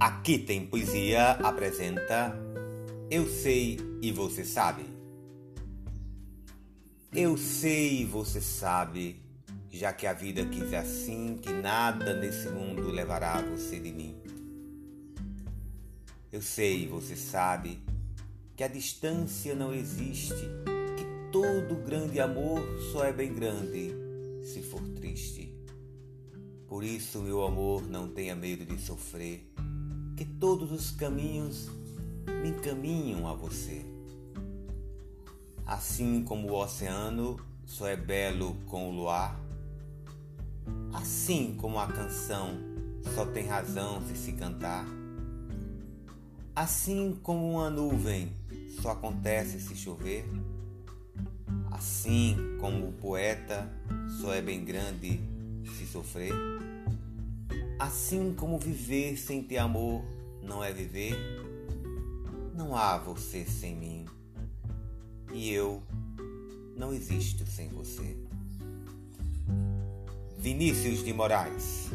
Aqui tem poesia apresenta Eu sei e você sabe. Eu sei e você sabe, já que a vida quis assim, que nada nesse mundo levará você de mim. Eu sei e você sabe que a distância não existe, que todo grande amor só é bem grande se for triste. Por isso, meu amor, não tenha medo de sofrer que todos os caminhos me encaminham a você. Assim como o oceano só é belo com o luar, assim como a canção só tem razão se se cantar, assim como uma nuvem só acontece se chover, assim como o poeta só é bem grande se sofrer. Assim como viver sem ter amor não é viver, não há você sem mim e eu não existo sem você. Vinícius de Moraes